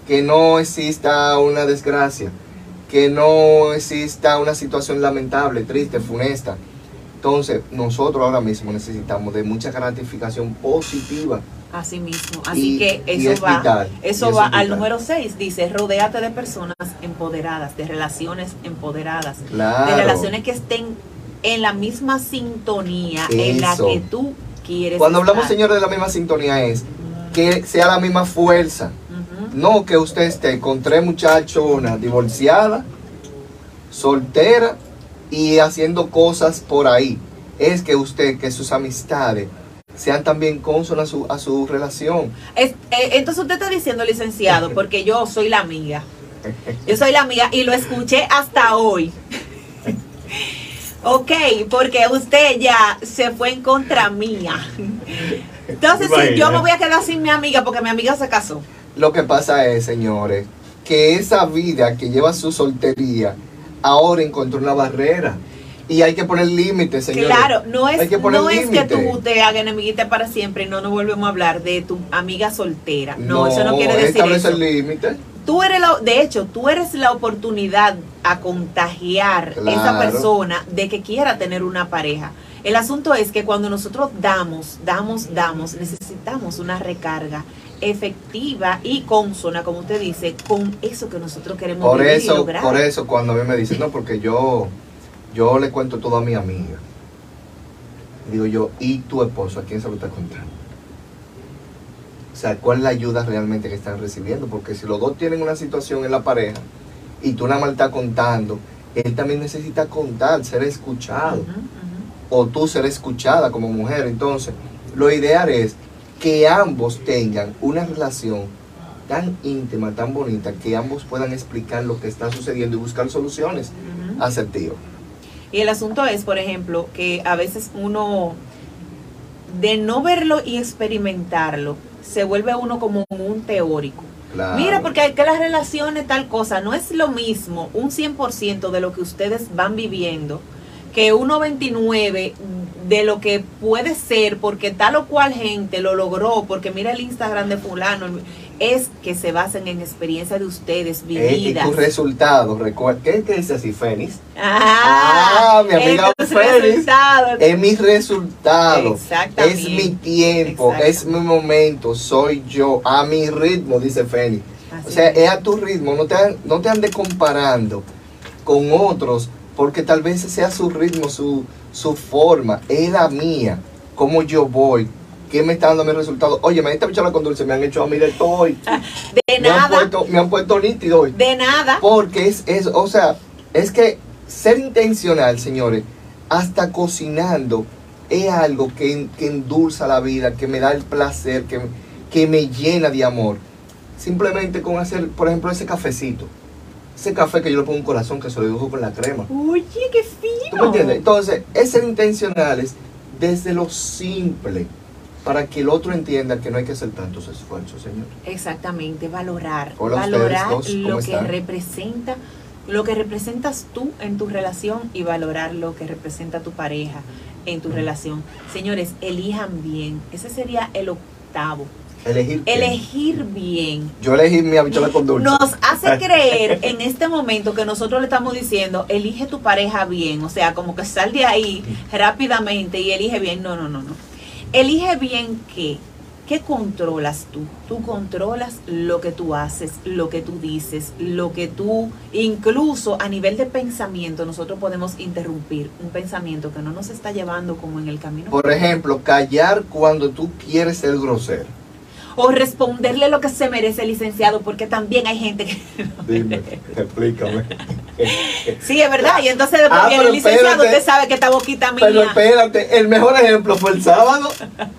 que no exista una desgracia, que no exista una situación lamentable, triste, funesta. Entonces, nosotros ahora mismo necesitamos de mucha gratificación positiva.
Así mismo. Así
Y-
que eso
es
va,
vital,
eso va
es
al número 6. Dice, rodéate de personas empoderadas, de relaciones empoderadas,
Claro.
de relaciones que estén en la misma sintonía en la que tú quieres.
Cuando hablamos, señores, de la misma sintonía es que sea la misma fuerza. No que usted esté con tres muchachonas divorciadas, soltera y haciendo cosas por ahí. Es que usted, que sus amistades sean también consonas a su, a su relación.
Es- eh, entonces usted está diciendo, licenciado, porque yo soy la amiga. Yo soy la amiga y lo escuché hasta hoy. Ok, porque usted ya se fue en contra mía. Entonces, si yo me voy a quedar sin mi amiga porque mi amiga se casó.
Lo que pasa es, señores, que esa vida que lleva su soltería ahora encontró una barrera. Y hay que poner límites, señores.
Claro, no es,
Hay que poner
no es que tú te hagas enemiguita para siempre y no nos volvemos a hablar de tu amiga soltera. No, eso no quiere decir eso.
el límite.
Tú eres la, de hecho, tú eres la oportunidad a contagiar a esa
Claro.
persona de que quiera tener una pareja. El asunto es que cuando nosotros damos, damos, damos, necesitamos una recarga efectiva y consona, como usted dice, con eso que nosotros queremos
Por
vivir y
eso,
lograr.
por eso cuando a mí me dicen, no, porque yo, yo le cuento todo a mi amiga. Digo yo, ¿y tu esposo a quién se lo está contando? O sea, ¿cuál es la ayuda realmente que están recibiendo? Porque si los dos tienen una situación en la pareja y tú nada más estás contando, él también necesita contar, ser escuchado. O tú ser escuchada como mujer. Entonces, lo ideal es que ambos tengan una relación tan íntima, tan bonita, que ambos puedan explicar lo que está sucediendo y buscar soluciones
Ujú.
asertivas.
Y el asunto es, por ejemplo, que a veces uno, de no verlo y experimentarlo, se vuelve uno como un teórico.
Claro.
Mira, porque hay que las relaciones, tal cosa, no es lo mismo un 100% de lo que ustedes van viviendo que un 99 de lo que puede ser porque tal o cual gente lo logró, porque mira el Instagram de fulano, es que se basen en experiencias de ustedes
Eh, y
vividas.
tus resultados, recuerda, ¿qué, qué dice así, Fénix?
Ah,
Ah, mi amiga
resultados.
Es mi resultado,
Exactamente.
es mi tiempo, es mi momento, soy yo, a mi ritmo, dice Fénix.
Así
O sea,
es.
es a tu ritmo, no te, no te andes comparando con otros, porque tal vez sea su ritmo, su, su forma, es la mía, cómo yo voy, qué me está dando mi resultado. Oye, me esta bichola con dulce, me han hecho a mí de todo hoy.
de
Me han,
nada,
puesto, me han puesto nítido hoy.
de nada.
Porque es, es, o sea, es que ser intencional, señores, hasta cocinando, es algo que, que endulza la vida, que me da el placer, que, que me llena de amor. Simplemente con hacer, por ejemplo, ese cafecito. Ese café que yo le pongo un corazón que se lo dibujo con la crema.
Oye, qué
¿Tú
fino.
me entiendes? Entonces, es ser intencionales desde lo simple, para que el otro entienda que no hay que hacer tantos esfuerzos, señor.
Exactamente, valorar,
Hola,
valorar
ustedes dos, ¿cómo
lo que
están?
representa, lo que representas tú en tu relación y valorar lo que representa tu pareja en tu relación. Señores, elijan bien. Ese sería el octavo.
Elegir.
bien.
Yo elegí mi habichuela con dulce.
Nos hace creer en este momento que nosotros le estamos diciendo, elige tu pareja bien, o sea, como que sal de ahí rápidamente y elige bien. No, no, no, no. Elige bien qué. ¿qué controlas tú? Tú controlas lo que tú haces, lo que tú dices, lo que tú, incluso a nivel de pensamiento, nosotros podemos interrumpir un pensamiento que no nos está llevando como en el camino.
Por ejemplo, callar cuando tú quieres ser grosero.
O responderle lo que se merece el licenciado, porque también hay gente que...
Dime, explícame.
Sí, es verdad. Y entonces después
Ah,
viene el licenciado,
espérate.
usted sabe que esta boquita mía...
Pero espérate, el mejor ejemplo fue el sábado.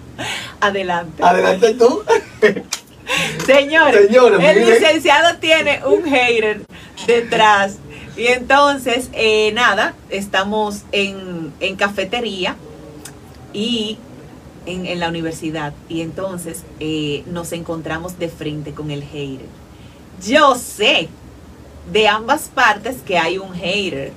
Adelante.
Adelante tú.
Señores,
Señores,
el
miren.
licenciado tiene un hater detrás. Y entonces, eh, nada, estamos en, en cafetería y en, en la universidad. Y entonces eh, nos encontramos de frente con el hater. Yo sé de ambas partes que hay un hater.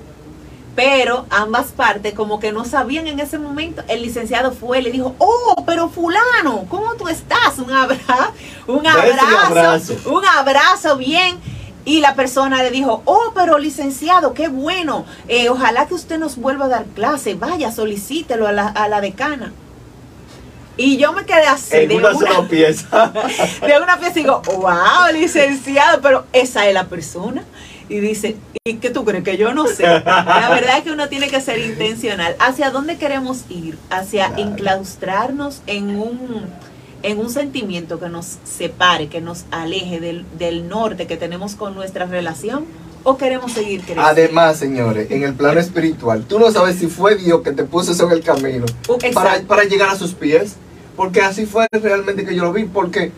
Pero ambas partes como que no sabían en ese momento. El licenciado fue y le dijo, oh, pero fulano, ¿cómo tú estás? Un abrazo, un abrazo. un abrazo bien. Y la persona le dijo, oh, pero licenciado, qué bueno. Eh, ojalá que usted nos vuelva a dar clase. Vaya, solicítelo a la, a la decana. Y yo me quedé así.
En
de
una sola pieza.
de una pieza y digo, wow, licenciado, pero esa es la persona. Y dice, ¿y qué tú crees? Que yo no sé. La verdad es que uno tiene que ser intencional. ¿Hacia dónde queremos ir? Hacia
Claro.
enclaustrarnos en un, en un sentimiento que nos separe, que nos aleje del, del norte que tenemos con nuestra relación. ¿O queremos seguir creciendo?
Además, señores, en el plano espiritual, tú no sabes si fue Dios que te puso eso en el camino para, para llegar a sus pies. Porque así fue realmente que yo lo vi. Porque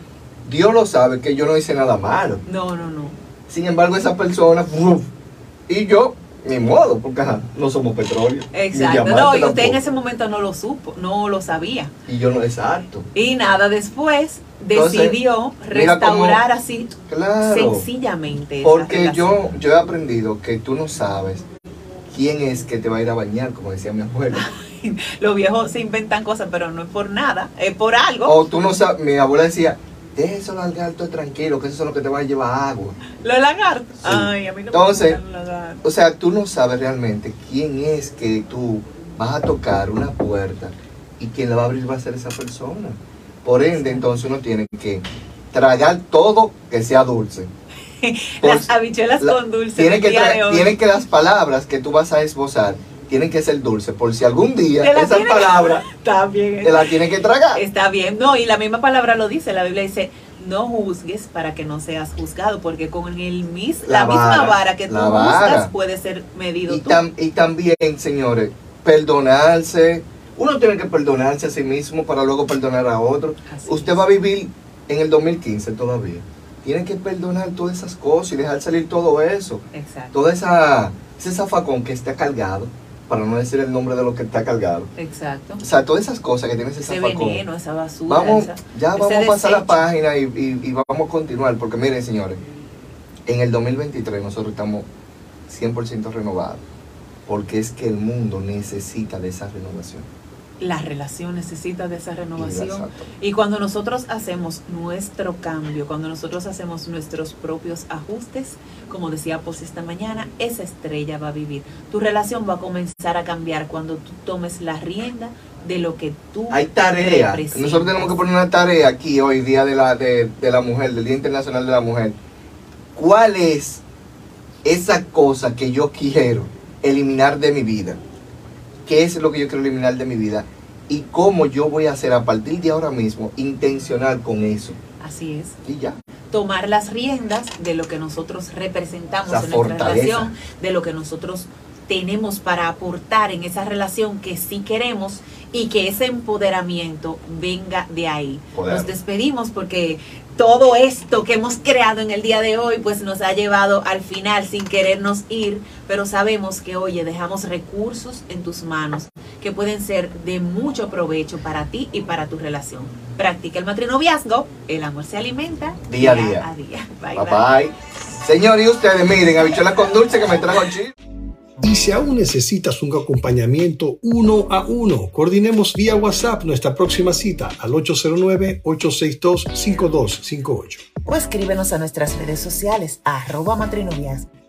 Dios lo sabe que yo no hice nada malo.
No, no, no.
Sin embargo, esa persona, ¡uf! y yo, ni modo, porque ajá, no somos petróleo.
Exacto. No, y usted en ese momento no lo supo, no lo sabía.
Y yo no, exacto.
Y nada, después
Entonces,
decidió
cómo-
restaurar así
Claro.
sencillamente.
Porque yo, yo he aprendido que tú no sabes quién es que te va a ir a bañar, como decía mi abuela.
Los viejos se inventan cosas, pero no es por nada, es por algo.
O tú no sabes, mi abuela decía, deja eso lagarto tranquilo, que eso es lo que te va a llevar agua.
Los lagartos.
Sí.
Ay, a mí no
Entonces,
me los lagartos.
O sea, tú no sabes realmente quién es que tú vas a tocar una puerta y quien la va a abrir va a ser esa persona. Por ende, entonces uno tiene que tragar todo que sea dulce.
Las habichuelas
la-
con dulce
tiene que,
día
tra-
de hoy.
tiene que las palabras que tú vas a esbozar tienen que ser dulces. Por si algún día esa
tiene que-
palabra
Está bien.
te la tienes que tragar.
Está bien. No, y la misma palabra lo dice. La Biblia dice, no juzgues para que no seas juzgado, porque con el mis, la,
La
misma
vara,
que tú
vara.
juzgas puede ser medido
Y,
tú.
tam- y también, señores, perdonarse. Uno tiene que perdonarse a sí mismo para luego perdonar a otro.
Así
Usted va a vivir en el 2015 todavía. Tiene que perdonar todas esas cosas y dejar salir todo eso.
Exacto.
Toda esa ese zafacón que está cargado, para no decir el nombre de lo que está cargado.
Exacto.
O sea, todas esas cosas que tiene ese zafacón.
veneno, esa basura.
Vamos,
esa-
ya vamos a pasar la página y, y- y vamos a continuar, porque miren, señores, en el 2023 nosotros estamos 100% renovados, porque es que el mundo necesita de esa renovación.
La relación necesita de esa renovación.
Exacto.
Y cuando nosotros hacemos nuestro cambio, cuando nosotros hacemos nuestros propios ajustes, como decía Pos esta mañana, esa estrella va a vivir. Tu relación va a comenzar a cambiar cuando tú tomes la rienda de lo que tú
Hay tarea. Nosotros tenemos que poner una tarea aquí hoy, Día de la, de, de la Mujer, del Día Internacional de la Mujer. ¿Cuál es esa cosa que yo quiero eliminar de mi vida? ¿Qué es lo que yo quiero eliminar de mi vida? Y cómo yo voy a hacer a partir de ahora mismo intencional con eso.
Así es.
Y ya.
tomar las riendas de lo que nosotros representamos en nuestra relación, de lo que nosotros tenemos para aportar en esa relación que sí queremos y que ese empoderamiento venga de ahí.
Poder.
Nos despedimos porque todo esto que hemos creado en el día de hoy pues nos ha llevado al final sin querernos ir, pero sabemos que oye, dejamos recursos en tus manos que pueden ser de mucho provecho para ti y para tu relación. Practica el matrinoviazgo, el amor se alimenta
Día a día.
a día. Bye,
Bye
bye.
bye. Señor, y ustedes, miren, habichuela con dulce que me trajo Chile.
Y si aún necesitas un acompañamiento uno a uno, coordinemos vía WhatsApp nuestra próxima cita al 809-862-5258.
O escríbenos a nuestras redes sociales, arroba matrinoviazgo.